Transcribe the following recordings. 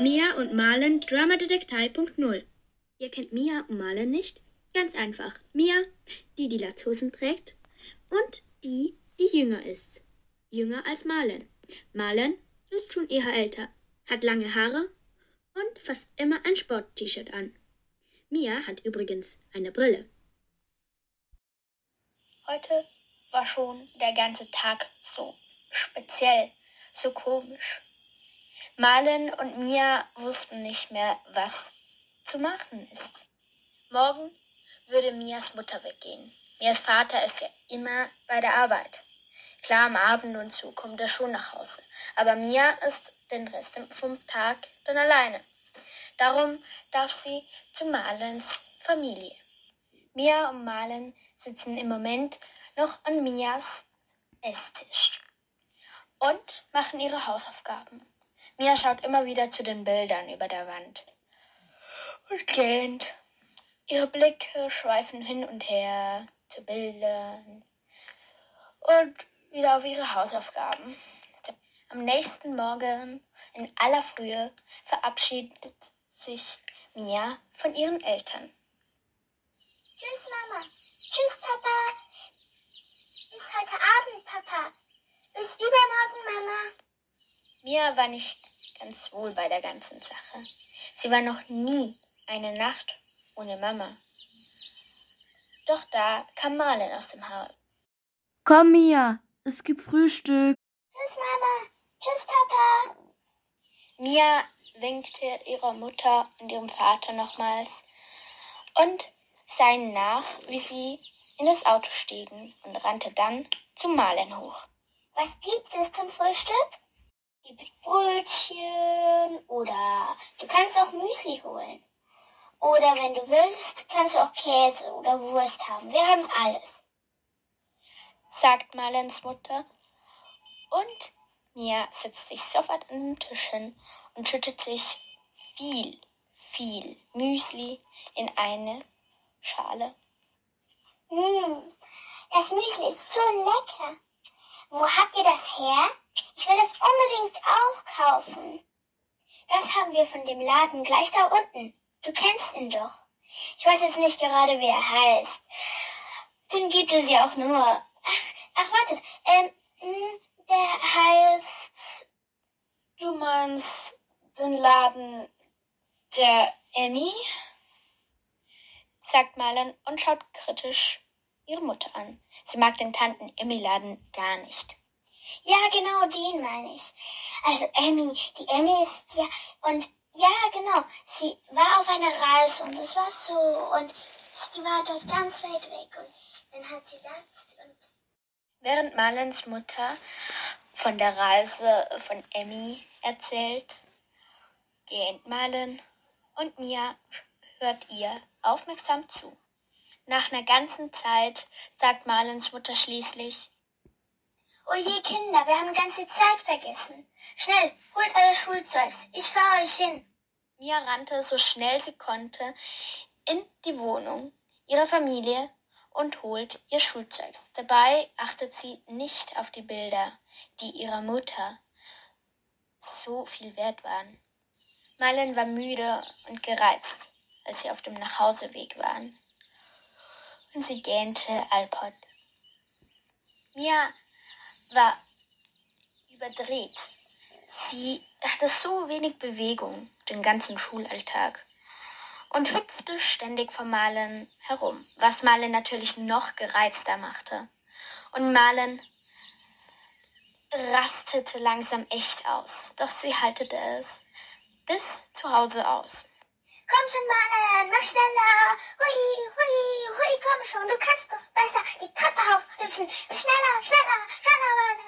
Mia und Marlen Dramadetektei.0 Ihr kennt Mia und Marlen nicht? Ganz einfach. Mia, die die Latzhosen trägt und die, die jünger ist. Jünger als Marlen. Marlen ist schon eher älter, hat lange Haare und fast immer ein Sport-T-Shirt an. Mia hat übrigens eine Brille. Heute war schon der ganze Tag so speziell, so komisch. Malen und Mia wussten nicht mehr, was zu machen ist. Morgen würde Mias Mutter weggehen. Mias Vater ist ja immer bei der Arbeit. Klar, am Abend und zu kommt er schon nach Hause. Aber Mia ist den Rest vom Tag dann alleine. Darum darf sie zu Malens Familie. Mia und Malen sitzen im Moment noch an Mias Esstisch und machen ihre Hausaufgaben. Mia schaut immer wieder zu den Bildern über der Wand und gähnt. Ihre Blicke schweifen hin und her zu Bildern und wieder auf ihre Hausaufgaben. Am nächsten Morgen in aller Frühe verabschiedet sich Mia von ihren Eltern. Tschüss, Mama. Tschüss, Papa. Bis heute Abend, Papa. Bis übermorgen, Mama. Mia war nicht ganz wohl bei der ganzen Sache. Sie war noch nie eine Nacht ohne Mama. Doch da kam Marlen aus dem Haus. Komm, Mia, es gibt Frühstück. Tschüss, Mama. Tschüss, Papa. Mia winkte ihrer Mutter und ihrem Vater nochmals und sah ihnen nach, wie sie in das Auto stiegen und rannte dann zum Malen hoch. Was gibt es zum Frühstück? Brötchen oder du kannst auch Müsli holen. Oder wenn du willst, kannst du auch Käse oder Wurst haben. Wir haben alles. Sagt Marlens Mutter. Und Mia setzt sich sofort an den Tisch hin und schüttet sich viel, viel Müsli in eine Schale. Mmh, das Müsli ist so lecker. Wo habt ihr das her? Ich will das unbedingt auch kaufen. Das haben wir von dem Laden gleich da unten. Du kennst ihn doch. Ich weiß jetzt nicht gerade, wie er heißt. Den gibt es ja auch nur. Ach, ach wartet. Ähm, hm, der heißt. Du meinst den Laden der Emmy? sagt Marlon und schaut kritisch ihre Mutter an. Sie mag den Tanten Emmy-Laden gar nicht. Ja, genau, den meine ich. Also Emmy, die Emmy ist ja und ja, genau. Sie war auf einer Reise und es war so und sie war dort ganz weit weg und dann hat sie das und Während Marlens Mutter von der Reise von Emmy erzählt, gähnt Marlen und Mia hört ihr aufmerksam zu. Nach einer ganzen Zeit sagt Marlens Mutter schließlich, Oje, Kinder, wir haben ganz die Zeit vergessen. Schnell, holt euer Schulzeugs. Ich fahre euch hin. Mia rannte so schnell sie konnte in die Wohnung ihrer Familie und holt ihr Schulzeugs. Dabei achtet sie nicht auf die Bilder, die ihrer Mutter so viel wert waren. Marlen war müde und gereizt, als sie auf dem Nachhauseweg waren. Und sie gähnte Alpod. Mia war überdreht. Sie hatte so wenig Bewegung den ganzen Schulalltag und hüpfte ständig vor Malen herum, was Malen natürlich noch gereizter machte. Und Malen rastete langsam echt aus, doch sie haltete es bis zu Hause aus. Komm schon, Malen, mach schneller. Hui, hui, hui, komm schon. Du kannst doch besser die Treppe aufhüpfen. Schneller, schneller,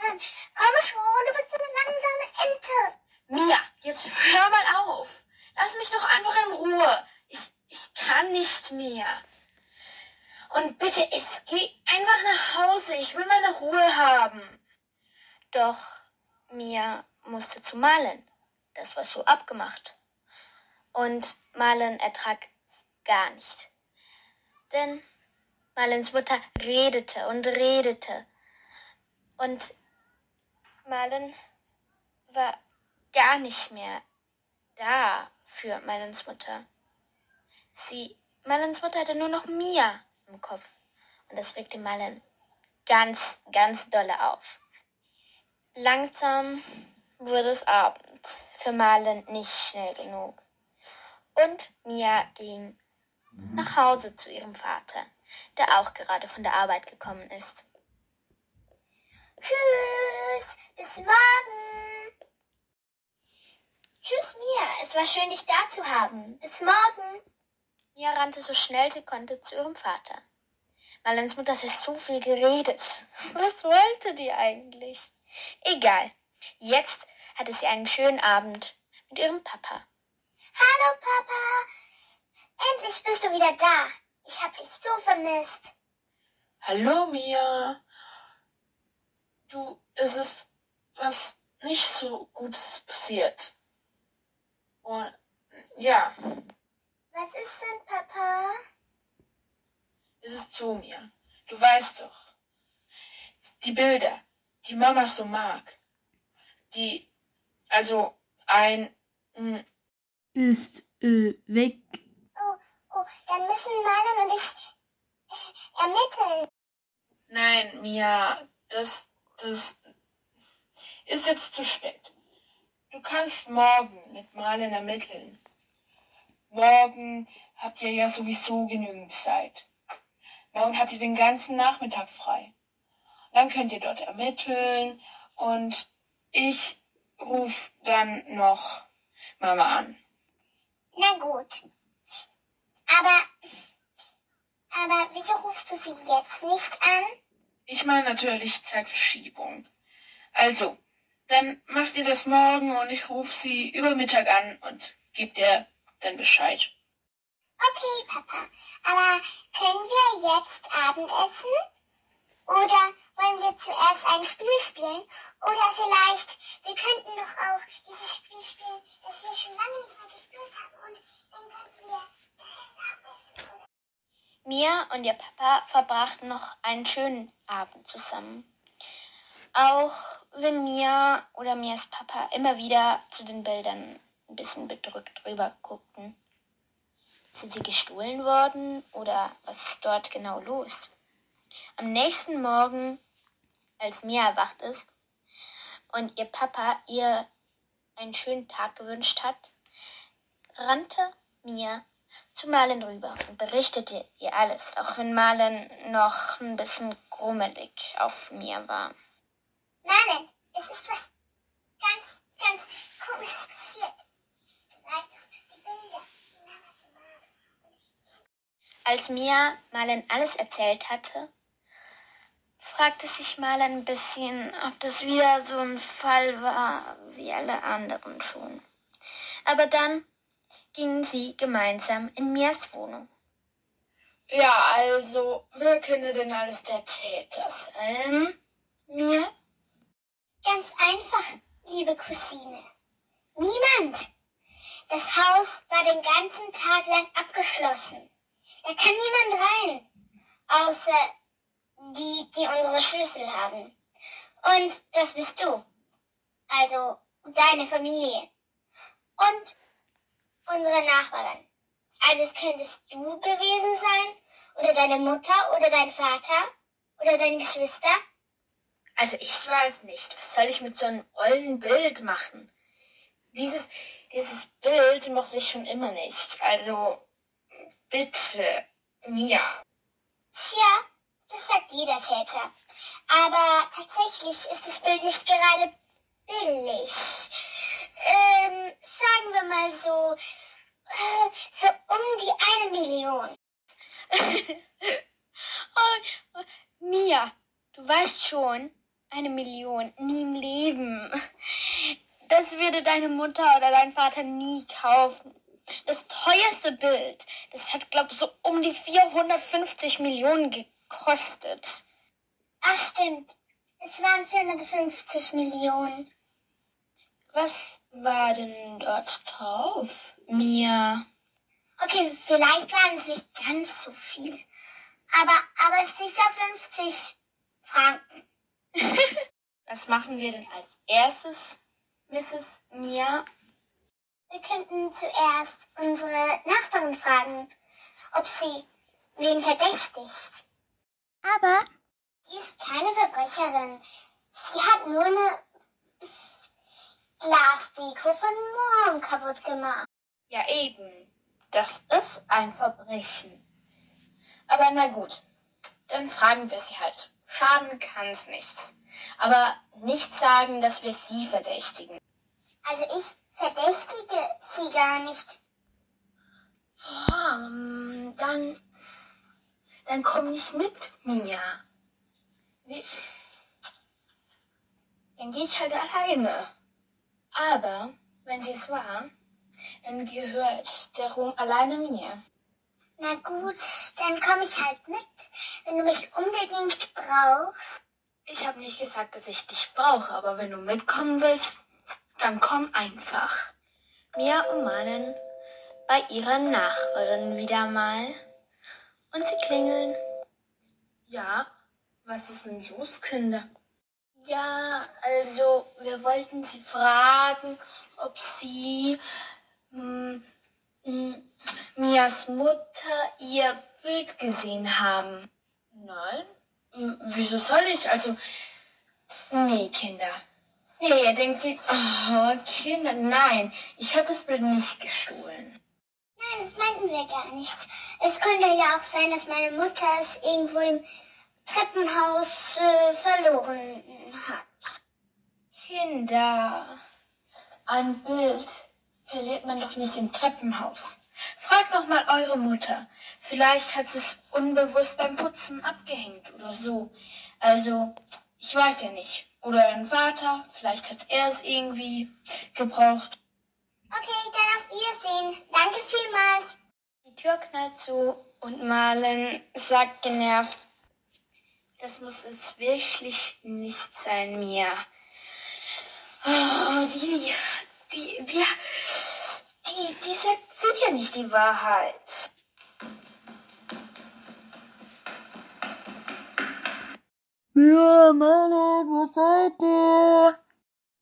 Malen. Komm schon, du bist so eine langsame Ente. Mia, jetzt hör mal auf. Lass mich doch einfach in Ruhe. Ich, ich kann nicht mehr. Und bitte, es geh einfach nach Hause. Ich will meine Ruhe haben. Doch Mia musste zu Malen. Das war so abgemacht. Und Malen ertrag gar nicht. Denn Malens Mutter redete und redete. Und Malen war gar nicht mehr da für Melons Mutter. Sie, Melons Mutter hatte nur noch Mia im Kopf und das regte Malen ganz, ganz dolle auf. Langsam wurde es Abend, für Malen nicht schnell genug. Und Mia ging nach Hause zu ihrem Vater, der auch gerade von der Arbeit gekommen ist. Tschüss, bis morgen. Tschüss, Mia. Es war schön, dich da zu haben. Bis morgen. Mia rannte so schnell sie konnte zu ihrem Vater. Marlens Mutter hatte so viel geredet. Was wollte die eigentlich? Egal. Jetzt hatte sie einen schönen Abend mit ihrem Papa. Hallo, Papa. Endlich bist du wieder da. Ich hab dich so vermisst. Hallo, Mia. Du, es ist was nicht so Gutes passiert. Und ja, Was ist denn, Papa? es ist so, Mia. Du weißt doch. Die Bilder, die Mama so mag. Die, also ein, mm, Ist äh, weg. Oh, oh, dann müssen Marlon und ich äh, ermitteln. Nein, Mia, das, das ist jetzt zu spät. Du kannst morgen mit Malen ermitteln. Morgen habt ihr ja sowieso genügend Zeit. Morgen habt ihr den ganzen Nachmittag frei. Dann könnt ihr dort ermitteln und ich ruf dann noch Mama an. Na gut. Aber, aber wieso rufst du sie jetzt nicht an? Ich meine natürlich Zeitverschiebung. Also, dann macht ihr das morgen und ich rufe sie über Mittag an und gebe dir dann Bescheid. Okay, Papa. Aber können wir jetzt Abendessen? Oder wollen wir zuerst ein Spiel spielen? Oder vielleicht, wir könnten doch auch dieses Spiel spielen, das wir schon lange nicht mehr gespielt haben. Und dann könnten wir das Abendessen. Oder? Mia und ihr Papa verbrachten noch einen schönen Abend zusammen. Auch wenn Mia oder Mias Papa immer wieder zu den Bildern ein bisschen bedrückt rüber guckten. Sind sie gestohlen worden oder was ist dort genau los? Am nächsten Morgen, als Mia erwacht ist und ihr Papa ihr einen schönen Tag gewünscht hat, rannte Mia zu Marlen rüber und berichtete ihr alles, auch wenn Marlen noch ein bisschen grummelig auf Mia war. Marlen, es ist was ganz, ganz Komisches passiert. Du weißt doch, die Bilder, die Mama so mag. Als Mia Marlen alles erzählt hatte, fragte sich Marlen ein bisschen, ob das wieder so ein Fall war wie alle anderen schon. Aber dann gingen sie gemeinsam in Mias Wohnung. Ja, also, wer könnte denn alles der Täter sein? Mia? Ganz einfach, liebe Cousine. Niemand. Das Haus war den ganzen Tag lang abgeschlossen. Da kann niemand rein. Außer die, die unsere Schlüssel haben. Und das bist du. Also deine Familie. Und unsere Nachbarin. Also es könntest du gewesen sein. Oder deine Mutter oder dein Vater. Oder deine Geschwister. Also ich weiß nicht, was soll ich mit so einem ollen Bild machen? Dieses, dieses Bild mochte ich schon immer nicht. Also bitte, Mia. Tja, das sagt jeder Täter. Aber tatsächlich ist das Bild nicht gerade billig. Ähm, sagen wir mal so, äh, so um die eine Million. Oh, Mia, du weißt schon, eine Million nie im Leben. Das würde deine Mutter oder dein Vater nie kaufen. Das teuerste Bild, das hat, glaube ich, so um die 450 Millionen gekostet. Ach stimmt, es waren 450 Millionen. Was war denn dort drauf, Mia? Okay, vielleicht waren es nicht ganz so viel. Aber, aber sicher 50 Franken. Was machen wir denn als erstes, Mrs. Mia? Wir könnten zuerst unsere Nachbarin fragen, ob sie wen verdächtigt. Aber Sie ist keine Verbrecherin. Sie hat nur eine Glasdeko von morgen kaputt gemacht. Ja, eben. Das ist ein Verbrechen. Aber na gut, dann fragen wir sie halt. Schaden kann's nichts. Aber nicht sagen, dass wir sie verdächtigen. Also ich verdächtige sie gar nicht. Oh, dann, dann komm nicht mit mir. Wie, dann gehe ich halt alleine. Aber wenn sie es war, dann gehört der Ruhm alleine mir. Na gut, dann komme ich halt mit, wenn du mich unbedingt brauchst. Ich habe nicht gesagt, dass ich dich brauche, aber wenn du mitkommen willst, dann komm einfach. Mia und Malen bei ihrer Nachbarin wieder mal. Und sie klingeln. Ja, was ist denn los, Kinder? Ja, also wir wollten sie fragen, ob sie hm, hm, Mias Mutter ihr Bild gesehen haben. Nein? Hm, Wieso soll ich? Also, nee, Kinder. Nee, ihr denkt jetzt, oh, Kinder, nein, ich habe das Bild nicht gestohlen. Nein, das meinten wir gar nicht. Es könnte ja auch sein, dass meine Mutter es irgendwo im Treppenhaus äh, verloren hat. Kinder, ein Bild verliert man doch nicht im Treppenhaus. Fragt noch mal eure Mutter. Vielleicht hat sie es unbewusst beim Putzen abgehängt oder so. Also, ich weiß ja nicht. Oder ein Vater, vielleicht hat er es irgendwie gebraucht. Wiedersehen. Danke vielmals. Die Tür knallt zu und Malen sagt genervt, das muss es wirklich nicht sein, Mia. Oh, die, die, die, die, die sagt sicher nicht die Wahrheit. Ja, Marlon, wo seid ihr?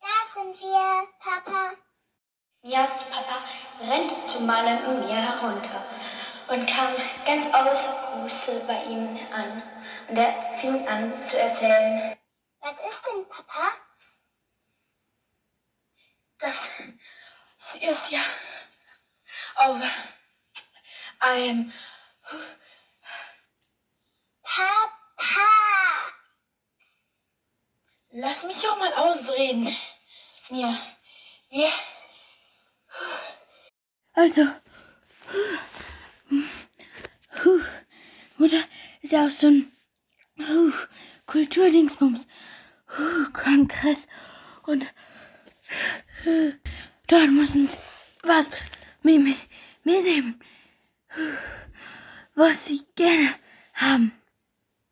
Da sind wir, Papa. Mias Papa rennt zu Malen und Mia herunter und kam ganz außer Puste bei ihnen an. Und er fing an zu erzählen, Was ist denn, Papa? sie ist ja auf einem Papa! Lass mich auch mal ausreden. Mir, wir, Also, huh, Mutter ist ja auch so ein huh, Kulturdingsbums, huh, Kongress und huh, dort muss uns was mit, mit, mitnehmen, huh, was sie gerne haben.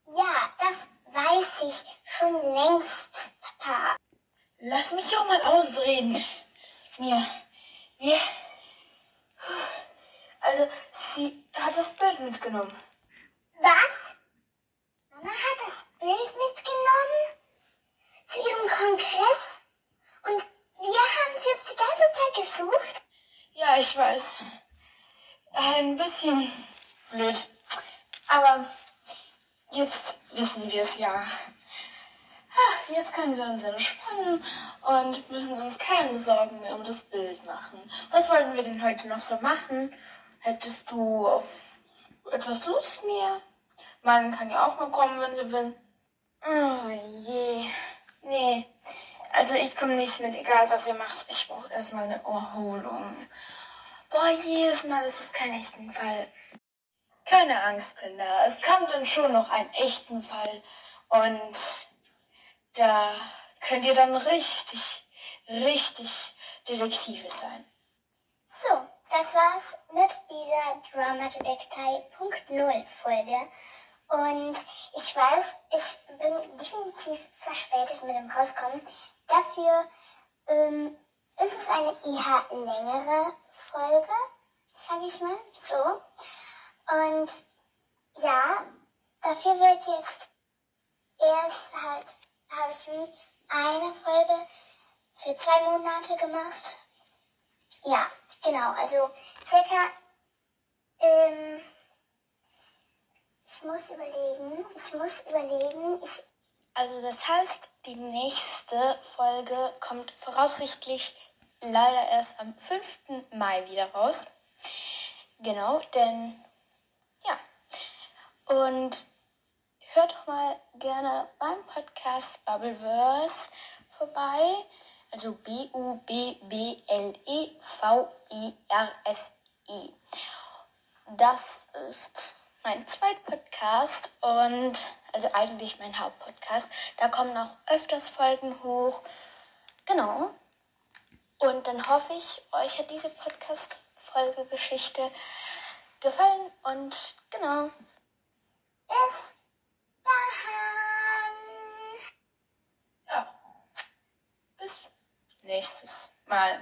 Ja, das weiß ich schon längst, Papa. lass mich auch mal ausreden. Mir, wir, also sie hat das Bild mitgenommen. Was? Mama hat das Bild mitgenommen? Zu ihrem Kongress? Und wir haben es jetzt die ganze Zeit gesucht? Ja, ich weiß. Ein bisschen blöd. Aber jetzt wissen wir es ja. Ah, Jetzt können wir uns entspannen und müssen uns keine Sorgen mehr um das Bild machen. Was wollten wir denn heute noch so machen? Hättest du auf etwas Lust, Mia? Man kann ja auch mal kommen, wenn sie will. Oh je. Nee. Also ich komme nicht mit, egal was ihr macht. Ich brauche erstmal eine Erholung. Boah, jedes Mal, das ist kein echten Fall. Keine Angst, Kinder. Es kommt dann schon noch einen echten Fall. Und da könnt ihr dann richtig, richtig Detektive sein. So, das war's mit dieser Drama Detektei Punkt Null Folge. Und ich weiß, ich bin definitiv verspätet mit dem Rauskommen. Dafür ähm, ist es eine eher längere Folge, sage ich mal so. Und ja, dafür wird jetzt erst halt, habe ich wie eine Folge für zwei Monate gemacht. Ja, genau. Also circa. Ähm, ich muss überlegen. Ich muss überlegen. Ich. Also das heißt, die nächste Folge kommt voraussichtlich leider erst am 5. Mai wieder raus. Genau, denn ja. Und hört doch mal gerne beim Podcast Bubbleverse vorbei. Also B-U-B-B-L-E-V-E-R-S-E. Das ist mein Zweitpodcast und also eigentlich mein Hauptpodcast. Da kommen noch öfters Folgen hoch. Genau. Und dann hoffe ich, euch hat diese Podcast-Folge-Geschichte gefallen und genau. Bis dann. Ja. Bis nächstes Mal.